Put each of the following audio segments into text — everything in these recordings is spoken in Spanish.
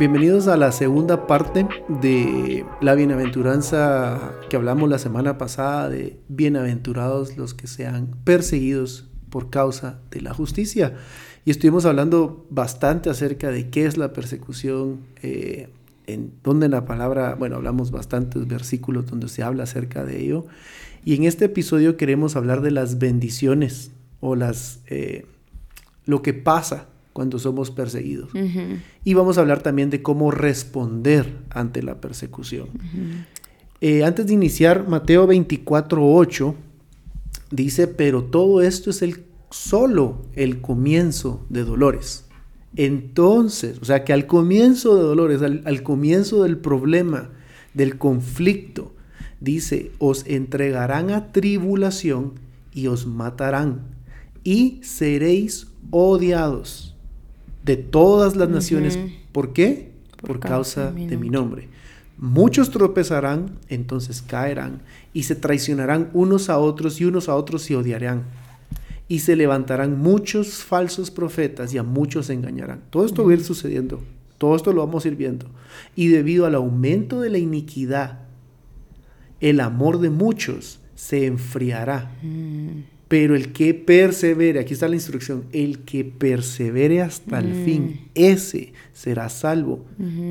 Bienvenidos a la segunda parte de la bienaventuranza que hablamos la semana pasada de bienaventurados los que sean perseguidos por causa de la justicia. Y estuvimos hablando bastante acerca de qué es la persecución, eh, en donde la palabra, bueno, hablamos bastantes versículos donde se habla acerca de ello. Y en este episodio queremos hablar de las bendiciones o las, eh, lo que pasa cuando somos perseguidos. Y vamos a hablar también de cómo responder ante la persecución. Eh, antes de iniciar, Mateo 24, dice, pero todo esto es el, solo el comienzo de dolores. Entonces, o sea que al comienzo de dolores, al, al comienzo del problema, del conflicto, dice, os entregarán a tribulación y os matarán y seréis odiados de todas las naciones. ¿Por qué? Por, causa, de, mi nombre. Muchos tropezarán, entonces caerán, y se traicionarán unos a otros, y unos a otros se odiarán. Y se levantarán muchos falsos profetas, y a muchos engañarán. Todo esto va a ir sucediendo. Todo esto lo vamos a ir viendo. Y debido al aumento de la iniquidad, el amor de muchos se enfriará. Pero el que persevere, aquí está la instrucción, el que persevere hasta el fin, ese será salvo.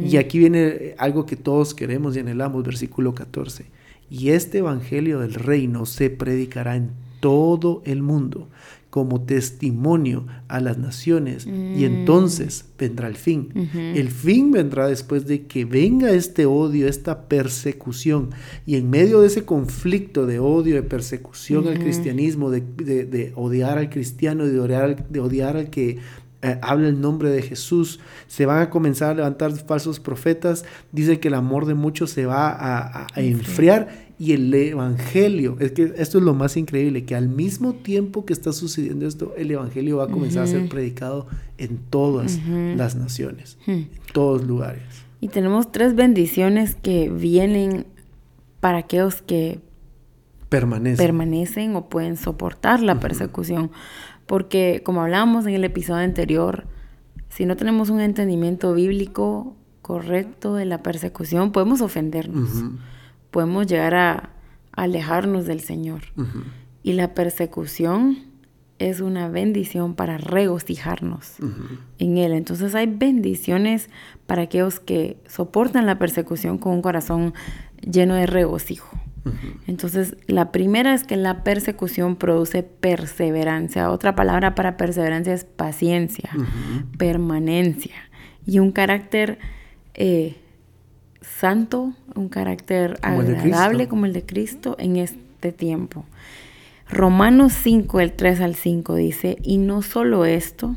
Y aquí viene algo que todos queremos y anhelamos, versículo 14. Y este evangelio del reino se predicará en todo el mundo como testimonio a las naciones y mm. entonces vendrá el fin. El fin vendrá después de que venga este odio, esta persecución y en medio de ese conflicto de odio, de persecución al cristianismo, de, odiar al cristiano, de odiar, de odiar al que eh, habla el nombre de Jesús, se van a comenzar a levantar falsos profetas, dice que el amor de muchos se va a, enfriar y el evangelio, es que esto es lo más increíble, que al mismo tiempo que está sucediendo esto, el evangelio va a comenzar a ser predicado en todas las naciones, en todos lugares. Y tenemos tres bendiciones que vienen para aquellos que permanecen, permanecen o pueden soportar la persecución. Porque como hablábamos en el episodio anterior, si no tenemos un entendimiento bíblico correcto de la persecución, podemos ofendernos, podemos llegar a, alejarnos del Señor. Y la persecución es una bendición para regocijarnos en Él. Entonces hay bendiciones para aquellos que soportan la persecución con un corazón lleno de regocijo. Entonces, la primera es que la persecución produce perseverancia. Otra palabra para perseverancia es paciencia, permanencia y un carácter eh, santo, un carácter agradable como el de Cristo en este tiempo. Romanos 5, el 3 al 5 dice, y no solo esto,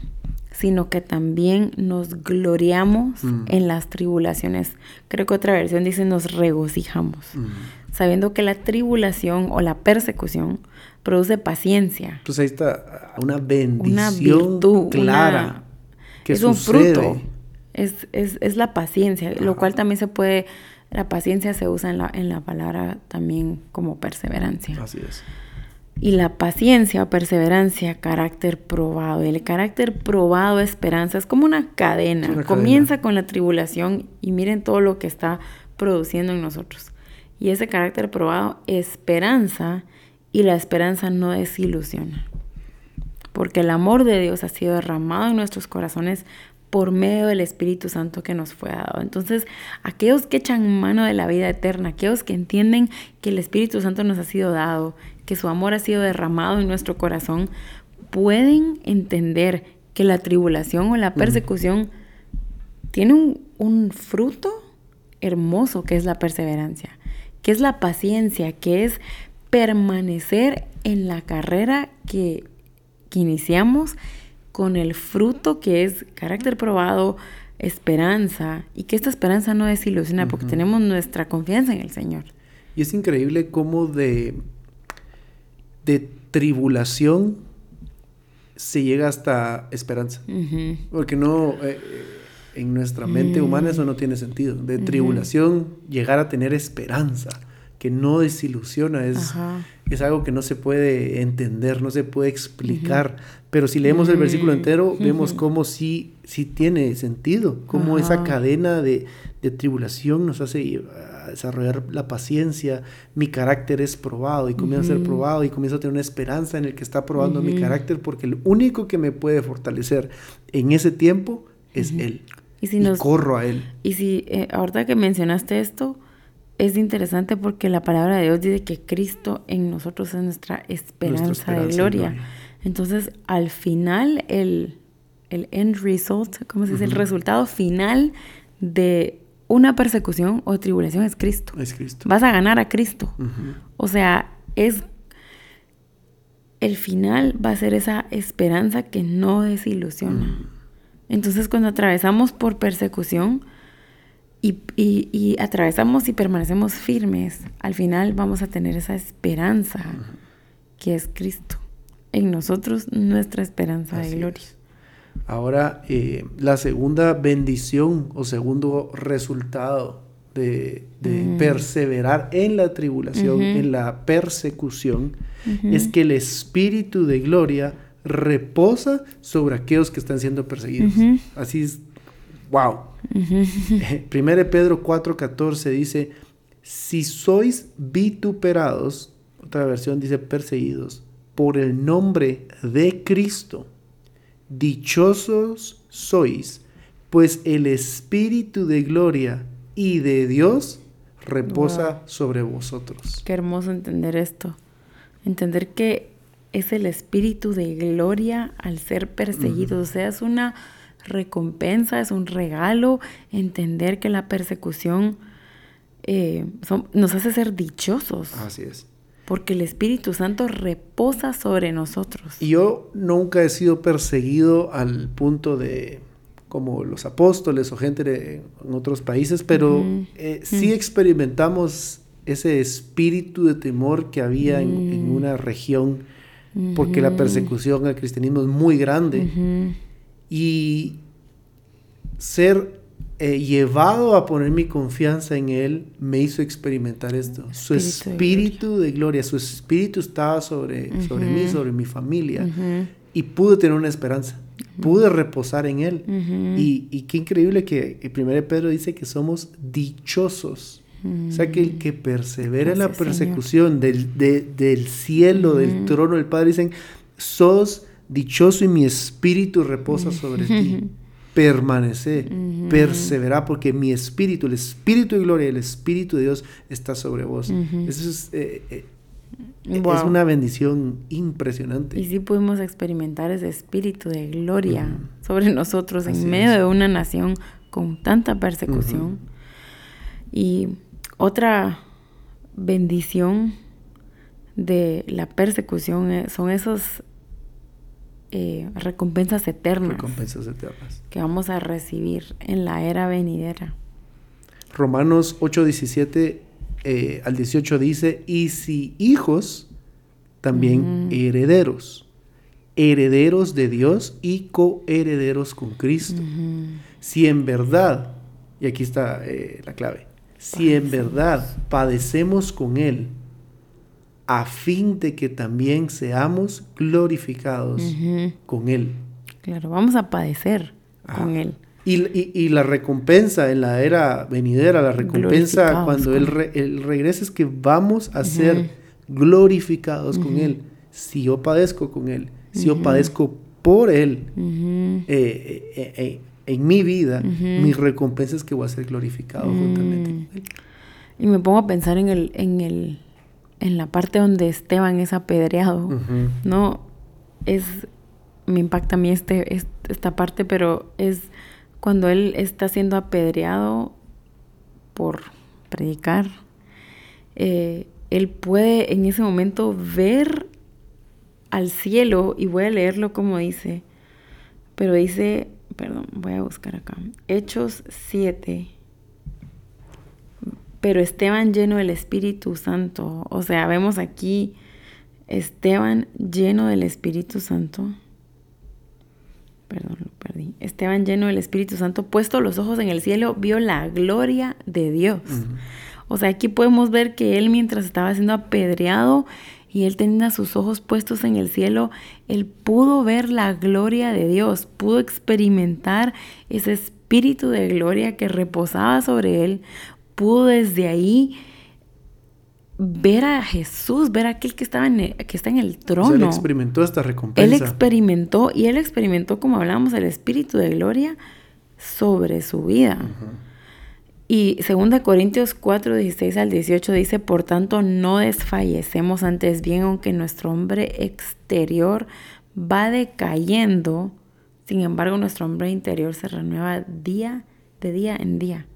sino que también nos gloriamos mm. en las tribulaciones. Creo que otra versión dice nos regocijamos sabiendo que la tribulación o la persecución produce paciencia. Pues ahí está una bendición una clara. es un fruto. Es, es, la paciencia, lo cual también se puede, la paciencia se usa en la, en la palabra también como perseverancia. Así es. Y la paciencia o perseverancia, carácter probado. Y el carácter probado, esperanza, es como una cadena. Comienza con la tribulación y miren todo lo que está produciendo en nosotros. Y ese carácter probado, esperanza, y la esperanza no desilusiona. Porque el amor de Dios ha sido derramado en nuestros corazones por medio del Espíritu Santo que nos fue dado. Entonces, aquellos que echan mano de la vida eterna, aquellos que entienden que el Espíritu Santo nos ha sido dado, que su amor ha sido derramado en nuestro corazón, pueden entender que la tribulación o la persecución tiene un, un fruto hermoso que es la perseverancia que es la paciencia, que es permanecer en la carrera que, iniciamos con el fruto que es carácter probado, esperanza, y que esta esperanza no desilusiona porque tenemos nuestra confianza en el Señor. Y es increíble cómo de, de tribulación se llega hasta esperanza. Porque no, eh, en nuestra mente humana eso no tiene sentido. De tribulación llegar a tener esperanza, que no desilusiona, es, es algo que no se puede entender, no se puede explicar. Pero si leemos el versículo entero, vemos cómo sí, sí tiene sentido, cómo esa cadena de, de, tribulación nos hace desarrollar la paciencia, mi carácter es probado y comienza a ser probado y comienzo a tener una esperanza en el que está probando mi carácter, porque el único que me puede fortalecer en ese tiempo es Él. Y, si nos, corro a Él. Y si, eh, ahorita que mencionaste esto, es interesante porque la palabra de Dios dice que Cristo en nosotros es nuestra esperanza, de gloria. Entonces, al final, el, el end result, ¿cómo se dice? El resultado final de una persecución o tribulación es Cristo. Es Cristo. Vas a ganar a Cristo. O sea, es el final va a ser esa esperanza que no desilusiona. Entonces, cuando atravesamos por persecución, y, atravesamos y permanecemos firmes, al final vamos a tener esa esperanza que es Cristo. En nosotros nuestra esperanza de gloria. Ahora, eh, la segunda bendición o segundo resultado de, mm. perseverar en la tribulación, en la persecución, es que el Espíritu de gloria reposa sobre aquellos que están siendo perseguidos. Así es, wow. Primero Pedro 4:14 dice, si sois vituperados, otra versión dice perseguidos, por el nombre de Cristo, dichosos sois, pues el Espíritu de gloria y de Dios reposa sobre vosotros. Qué hermoso entender esto. Entender que es el Espíritu de gloria al ser perseguido. O sea, es una recompensa, es un regalo entender que la persecución eh, nos hace ser dichosos. Así es. Porque el Espíritu Santo reposa sobre nosotros. Y yo nunca he sido perseguido al punto de como los apóstoles o gente en otros países, pero eh, sí experimentamos ese espíritu de temor que había en, una región, porque la persecución al cristianismo es muy grande. Y ser eh, llevado a poner mi confianza en Él me hizo experimentar esto. su espíritu de gloria. su espíritu estaba sobre, sobre mí, sobre mi familia. Y pude tener una esperanza. Pude reposar en Él. y, qué increíble que el primer Pedro dice que somos dichosos. O sea, que el que persevera en la persecución del, del, cielo, del trono del Padre, dicen, sos dichoso y mi espíritu reposa sobre ti. Permanece, persevera, porque mi espíritu, el espíritu de gloria, el espíritu de Dios está sobre vos. Eso es, eh, eh, es una bendición impresionante. Y sí pudimos experimentar ese espíritu de gloria sobre nosotros en medio de una nación con tanta persecución. Y otra bendición de la persecución eh, son esos eh, recompensas eternas. Recompensas eternas. Que vamos a recibir en la era venidera. Romanos 8, 17 eh, al 18 dice, y si hijos, también herederos, herederos de Dios y coherederos con Cristo. Si en verdad, y aquí está eh, la clave, si en verdad padecemos con Él, a fin de que también seamos glorificados con Él. Claro, vamos a padecer con Él. Y, la recompensa en la era venidera, la recompensa cuando él, regresa es que vamos a ser glorificados con Él. Si yo padezco con Él, si yo padezco por Él eh, eh, eh, en mi vida, mi recompensa es que voy a ser glorificado juntamente con Él. Y me pongo a pensar en el, en el en la parte donde Esteban es apedreado, ¿no? Es, me impacta a mí este, esta parte, pero es cuando él está siendo apedreado por predicar, eh, él puede en ese momento ver al cielo, y voy a leerlo como dice, pero dice, perdón, voy a buscar acá, Hechos 7, pero Esteban lleno del Espíritu Santo. O sea, vemos aquí Esteban lleno del Espíritu Santo. Perdón, lo perdí. Esteban lleno del Espíritu Santo, puesto los ojos en el cielo, vio la gloria de Dios. O sea, aquí podemos ver que él mientras estaba siendo apedreado y él tenía sus ojos puestos en el cielo, él pudo ver la gloria de Dios, pudo experimentar ese espíritu de gloria que reposaba sobre él, pudo desde ahí ver a Jesús, ver a aquel que, estaba en que está en el trono. él experimentó esta recompensa. Él experimentó, y él experimentó, como hablábamos, el espíritu de gloria sobre su vida. Y 2 Corintios 4, 16 al 18 dice, por tanto no desfallecemos antes bien, aunque nuestro hombre exterior va decayendo, sin embargo nuestro hombre interior se renueva día de día en día.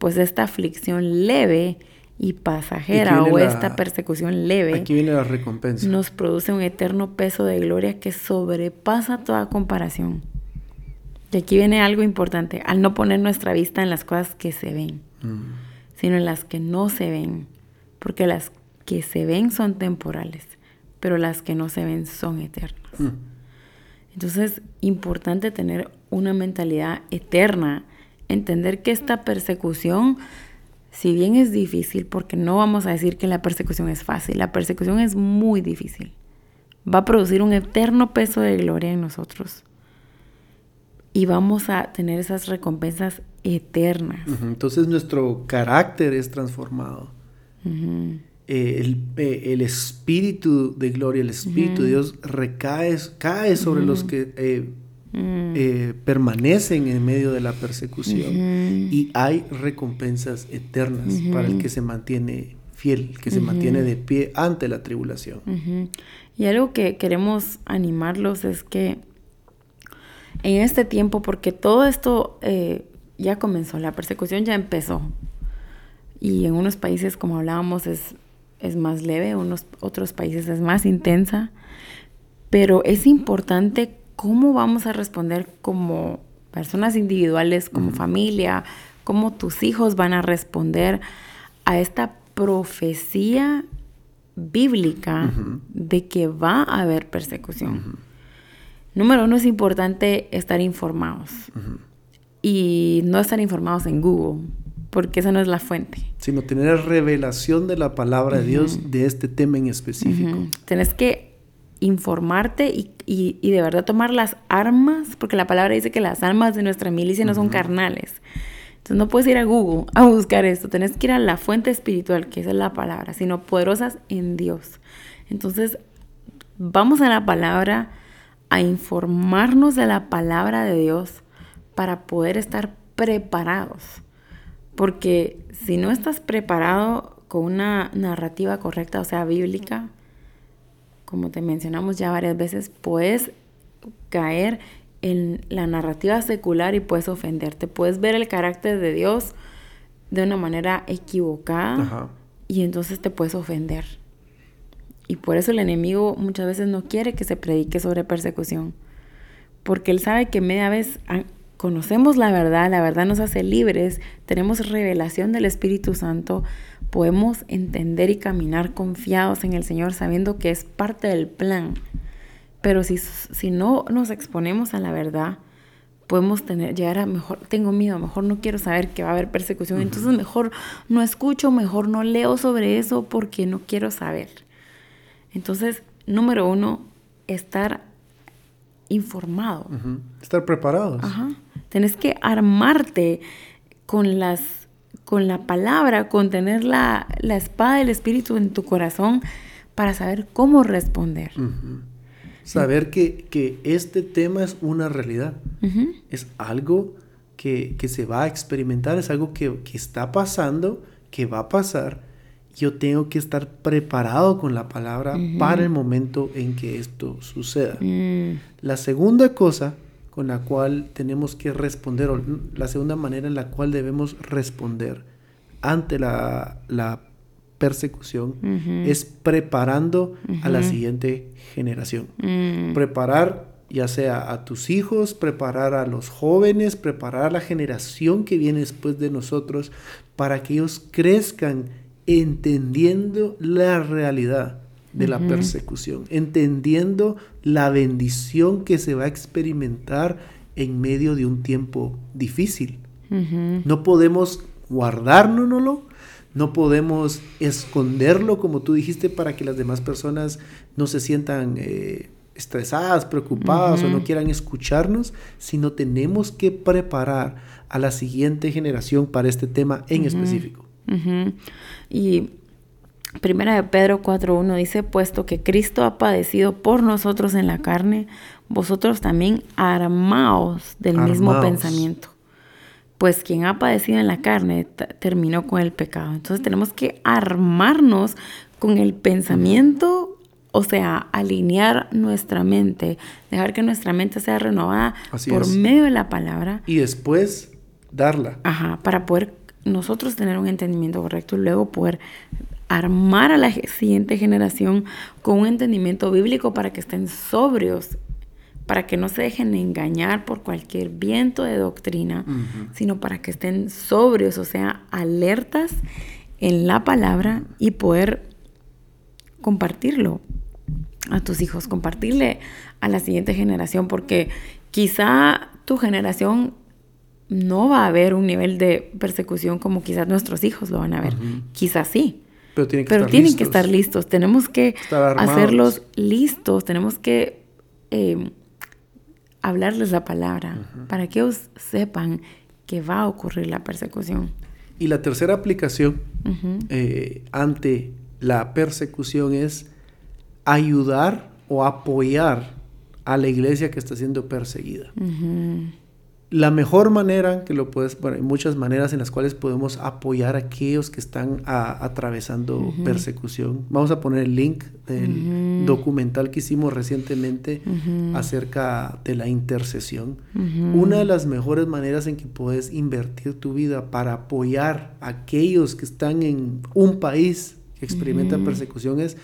Pues esta aflicción leve y pasajera o esta persecución leve aquí viene la recompensa. nos produce un eterno peso de gloria que sobrepasa toda comparación. Y aquí viene algo importante, al no poner nuestra vista en las cosas que se ven, mm. sino en las que no se ven, porque las que se ven son temporales, pero las que no se ven son eternas. Mm. Entonces, importante tener una mentalidad eterna, entender que esta persecución si bien es difícil, porque no vamos a decir que la persecución es fácil, la persecución es muy difícil. Va a producir un eterno peso de gloria en nosotros. Y vamos a tener esas recompensas eternas. Entonces nuestro carácter es transformado. Eh, eh, el, espíritu de gloria, el espíritu de Dios recae, cae sobre los que eh, Mm. Eh, permanecen en medio de la persecución y hay recompensas eternas para el que se mantiene fiel, que se mantiene de pie ante la tribulación. Y algo que queremos animarlos es que en este tiempo, porque todo esto eh, ya comenzó, la persecución ya empezó, y en unos países, como hablábamos, es, es más leve, en unos otros países es más intensa, pero es importante ¿cómo vamos a responder como personas individuales, como familia? ¿Cómo tus hijos van a responder a esta profecía bíblica de que va a haber persecución? Número uno, es importante estar informados. Y no estar informados en Google, porque esa no es la fuente. Sino tener revelación de la palabra de Dios de este tema en específico. Tienes que informarte y, de verdad tomar las armas, porque la palabra dice que las armas de nuestra milicia no son carnales. Entonces no puedes ir a Google a buscar esto, tenés que ir a la fuente espiritual, que es la palabra, sino poderosas en Dios. Entonces, vamos a la palabra, a informarnos de la palabra de Dios para poder estar preparados. Porque si no estás preparado con una narrativa correcta, o sea, bíblica, como te mencionamos ya varias veces, puedes caer en la narrativa secular y puedes ofenderte. Puedes ver el carácter de Dios de una manera equivocada y entonces te puedes ofender. Y por eso el enemigo muchas veces no quiere que se predique sobre persecución. Porque él sabe que media vez conocemos la verdad, la verdad nos hace libres, tenemos revelación del Espíritu Santo, podemos entender y caminar confiados en el Señor sabiendo que es parte del plan. Pero si, si no nos exponemos a la verdad, podemos tener, llegar a mejor, tengo miedo, mejor no quiero saber que va a haber persecución, entonces mejor no escucho, mejor no leo sobre eso porque no quiero saber. Entonces, número uno, estar informado. Estar preparados. Ajá. Tienes que armarte con las con la palabra, con tener la, espada del Espíritu en tu corazón para saber cómo responder. Saber que, este tema es una realidad, es algo que, se va a experimentar, es algo que, está pasando, que va a pasar. Yo tengo que estar preparado con la palabra para el momento en que esto suceda. Mm. La segunda cosa con la cual tenemos que responder, o la segunda manera en la cual debemos responder ante la, persecución, es preparando a la siguiente generación. Mm. Preparar ya sea a tus hijos, preparar a los jóvenes, preparar a la generación que viene después de nosotros, para que ellos crezcan entendiendo la realidad de la persecución, entendiendo la bendición que se va a experimentar en medio de un tiempo difícil. No podemos guardárnoslo, no podemos esconderlo, como tú dijiste, para que las demás personas no se sientan eh, estresadas, preocupadas o no quieran escucharnos, sino tenemos que preparar a la siguiente generación para este tema en específico. Y Primera de Pedro 4.1 dice, puesto que Cristo ha padecido por nosotros en la carne, vosotros también armaos del mismo pensamiento. Pues quien ha padecido en la carne terminó con el pecado. Entonces tenemos que armarnos con el pensamiento, o sea, alinear nuestra mente, dejar que nuestra mente sea renovada por medio de la palabra. Y después darla. Ajá, para poder nosotros tener un entendimiento correcto y luego poder armar a la siguiente generación con un entendimiento bíblico para que estén sobrios, para que no se dejen engañar por cualquier viento de doctrina, sino para que estén sobrios, o sea, alertas en la palabra y poder compartirlo a tus hijos, compartirle a la siguiente generación, porque quizá tu generación no va a haber un nivel de persecución como quizás nuestros hijos lo van a ver, quizás sí, pero tienen que, estar, tienen listos. que estar listos. Tenemos que hacerlos listos. Tenemos que eh, hablarles la palabra para que ellos sepan que va a ocurrir la persecución. Y la tercera aplicación eh, ante la persecución es ayudar o apoyar a la iglesia que está siendo perseguida la mejor manera que lo puedes, bueno, hay muchas maneras en las cuales podemos apoyar a aquellos que están atravesando persecución. Vamos a poner el link del documental que hicimos recientemente acerca de la intercesión. Una de las mejores maneras en que puedes invertir tu vida para apoyar a aquellos que están en un país que experimentan persecución es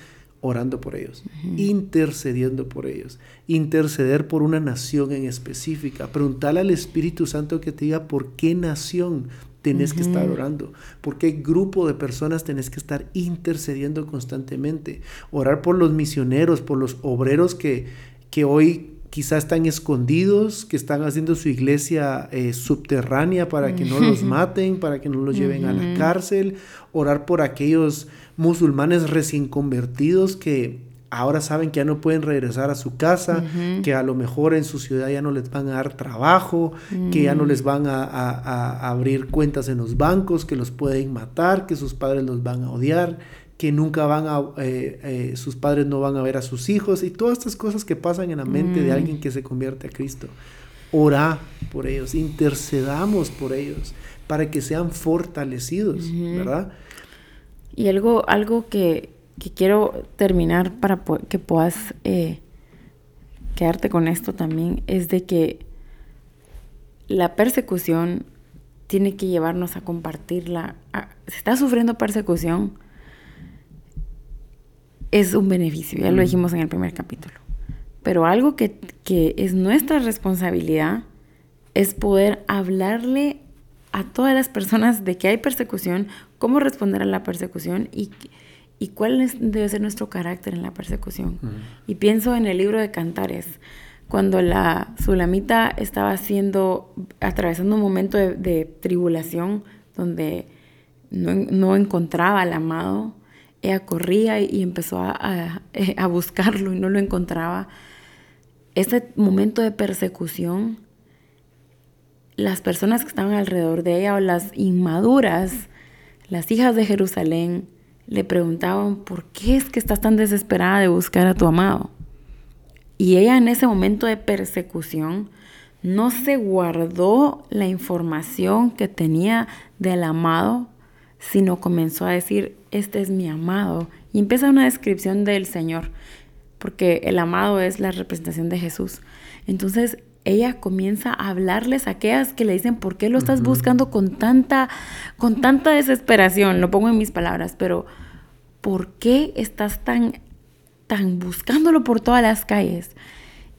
orando por ellos, intercediendo por ellos, interceder por una nación en específica, preguntarle al Espíritu Santo que te diga por qué nación tenés que estar orando, por qué grupo de personas tenés que estar intercediendo constantemente, orar por los misioneros, por los obreros que, que hoy quizás están escondidos, que están haciendo su iglesia eh, subterránea para que no los maten, para que no los lleven a la cárcel, orar por aquellos musulmanes recién convertidos que ahora saben que ya no pueden regresar a su casa, que a lo mejor en su ciudad ya no les van a dar trabajo, que ya no les van a, abrir cuentas en los bancos, que los pueden matar, que sus padres los van a odiar, que nunca van a, eh, eh, sus padres no van a ver a sus hijos y todas estas cosas que pasan en la mente de mm. alguien que se convierte a Cristo. Ora por ellos, intercedamos por ellos para que sean fortalecidos, ¿verdad? Y algo, algo que, quiero terminar para que puedas eh, quedarte con esto también es de que la persecución tiene que llevarnos a compartirla. se está sufriendo persecución, es un beneficio, ya lo dijimos en el primer capítulo. Pero algo que, que es nuestra responsabilidad es poder hablarle a todas las personas de que hay persecución, cómo responder a la persecución y, y cuál debe ser nuestro carácter en la persecución. Y pienso en el libro de Cantares, cuando la Sulamita estaba haciendo, atravesando un momento de, tribulación donde no, encontraba al amado, ella corría y, empezó a, a, buscarlo y no lo encontraba. Ese momento de persecución las personas que estaban alrededor de ella o las inmaduras, las hijas de Jerusalén, le preguntaban, ¿por qué es que estás tan desesperada de buscar a tu amado? Y ella en ese momento de persecución no se guardó la información que tenía del amado, sino comenzó a decir, este es mi amado. Y empieza una descripción del Señor, porque el amado es la representación de Jesús. Entonces ella comienza a hablarles a aquellas que le dicen, ¿por qué lo estás buscando con tanta, con tanta desesperación? Lo pongo en mis palabras, pero ¿por qué estás tan, tan buscándolo por todas las calles?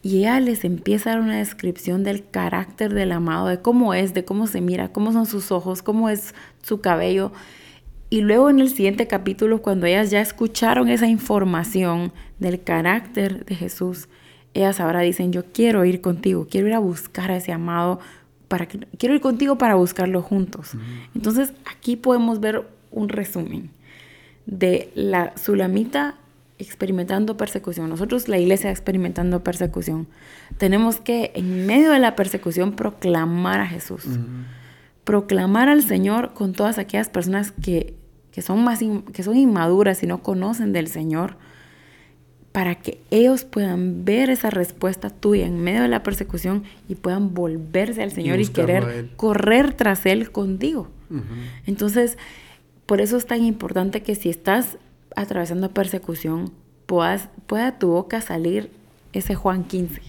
Y ella les empieza a dar una descripción del carácter del amado, de cómo es, de cómo se mira, cómo son sus ojos, cómo es su cabello. Y luego en el siguiente capítulo, cuando ellas ya escucharon esa información del carácter de Jesús, ellas ahora dicen, yo quiero ir contigo, quiero ir a buscar a ese amado, para que, quiero ir contigo para buscarlo juntos. Entonces aquí podemos ver un resumen de la Sulamita experimentando persecución, nosotros la iglesia experimentando persecución, tenemos que en medio de la persecución proclamar a Jesús, proclamar al Señor con todas aquellas personas que, son más que son inmaduras y no conocen del Señor, para que ellos puedan ver esa respuesta tuya en medio de la persecución y puedan volverse al Señor y, querer correr tras Él contigo. Entonces, por eso es tan importante que si estás atravesando persecución, puedas, pueda tu boca salir ese Juan 15.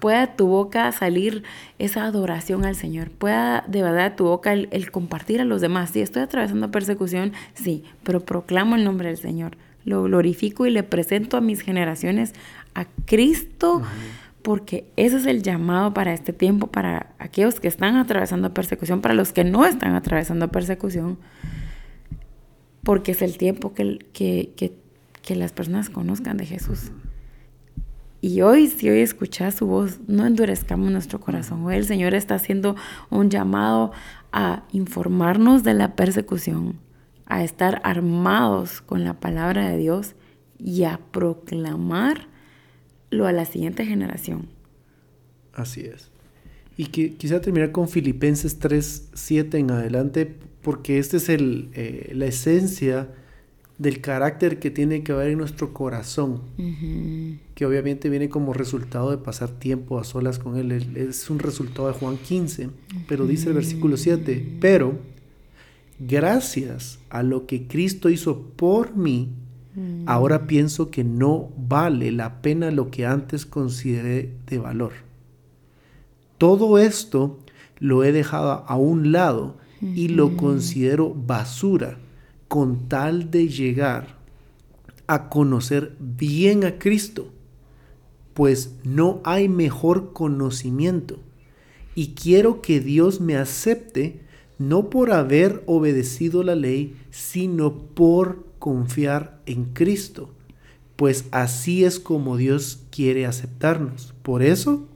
Pueda tu boca salir esa adoración al Señor. Pueda de verdad tu boca el, el compartir a los demás. Si estoy atravesando persecución, sí, pero proclamo el nombre del Señor lo glorifico y le presento a mis generaciones a Cristo, porque ese es el llamado para este tiempo, para aquellos que están atravesando persecución, para los que no están atravesando persecución, porque es el tiempo que, que, que, las personas conozcan de Jesús. Y hoy, si hoy escuchas su voz, no endurezcamos nuestro corazón. Hoy el Señor está haciendo un llamado a informarnos de la persecución, a estar armados con la palabra de Dios y a proclamarlo a la siguiente generación. Así es. Y que, quisiera terminar con Filipenses 3, 7 en adelante, porque esta es el, eh, la esencia del carácter que tiene que haber en nuestro corazón, que obviamente viene como resultado de pasar tiempo a solas con Él. Es un resultado de Juan 15, pero dice el versículo 7, pero gracias a lo que Cristo hizo por mí, mm. ahora pienso que no vale la pena lo que antes consideré de valor. Todo esto lo he dejado a un lado y lo considero basura con tal de llegar a conocer bien a Cristo, pues no hay mejor conocimiento. Y quiero que Dios me acepte no por haber obedecido la ley, sino por confiar en Cristo, pues así es como Dios quiere aceptarnos. Por eso,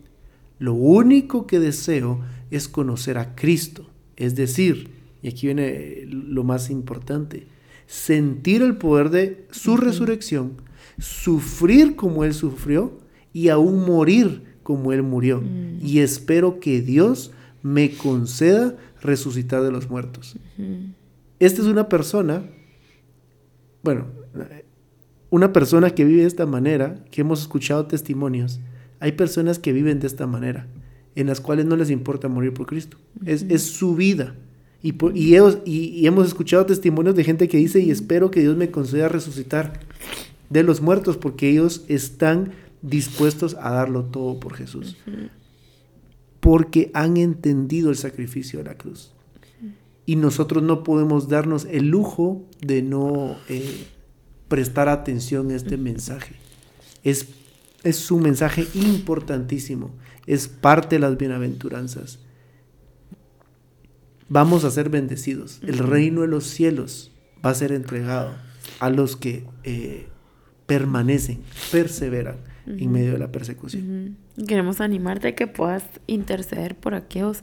lo único que deseo es conocer a Cristo, es decir, y aquí viene lo más importante, sentir el poder de su resurrección, sufrir como Él sufrió y aún morir como Él murió. Mm. Y espero que Dios me conceda resucitar de los muertos. Esta es una persona, bueno, una persona que vive de esta manera, que hemos escuchado testimonios, hay personas que viven de esta manera, en las cuales no les importa morir por Cristo. es, es, su vida. Y, y, y, hemos escuchado testimonios de gente que dice, y espero que Dios me conceda resucitar de los muertos, porque ellos están dispuestos a darlo todo por Jesús porque han entendido el sacrificio de la cruz. Y nosotros no podemos darnos el lujo de no eh, prestar atención a este mensaje. Es, es un mensaje importantísimo, es parte de las bienaventuranzas. Vamos a ser bendecidos. El reino de los cielos va a ser entregado a los que eh, permanecen, perseveran en medio de la persecución. Queremos animarte a que puedas interceder por aquellos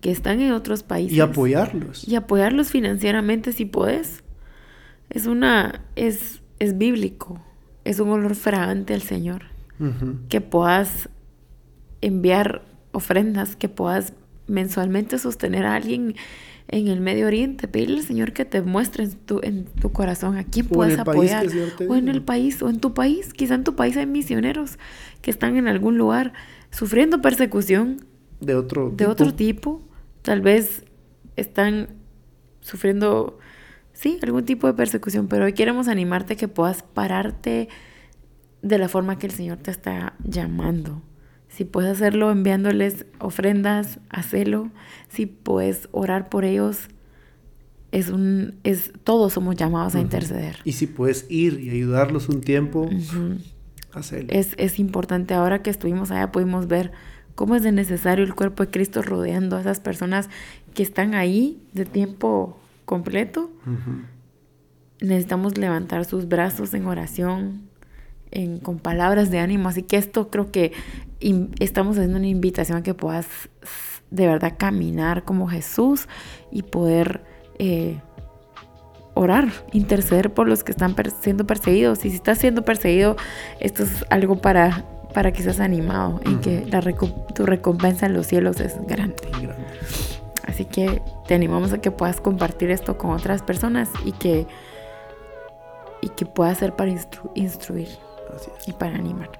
que están en otros países. Y apoyarlos. Y apoyarlos financieramente si puedes. Es una, es, es bíblico, es un olor fragante al Señor. Que puedas enviar ofrendas, que puedas mensualmente sostener a alguien en el Medio Oriente, pedirle al Señor que te muestre en tu, en tu corazón a quién puedes apoyar. O en el país, o en tu país. Quizá en tu país hay misioneros que están en algún lugar sufriendo persecución. De otro De otro tipo. Tal vez están sufriendo, sí, algún tipo de persecución, pero hoy queremos animarte que puedas pararte de la forma que el Señor te está llamando. Si puedes hacerlo enviándoles ofrendas, hacelo. Si puedes orar por ellos, es un, es, todos somos llamados a interceder. Y si puedes ir y ayudarlos un tiempo, hacelo. Es, es importante. Ahora que estuvimos allá pudimos ver cómo es de necesario el cuerpo de Cristo rodeando a esas personas que están ahí de tiempo completo. Necesitamos levantar sus brazos en oración, en, con palabras de ánimo. Así que esto creo que estamos haciendo una invitación a que puedas de verdad caminar como Jesús y poder eh, orar, interceder por los que están siendo perseguidos. Y si estás siendo perseguido, esto es algo para, para que seas animado y que la tu recompensa en los cielos es grande. Así que te animamos a que puedas compartir esto con otras personas y que, y que pueda ser para instruir y para animar.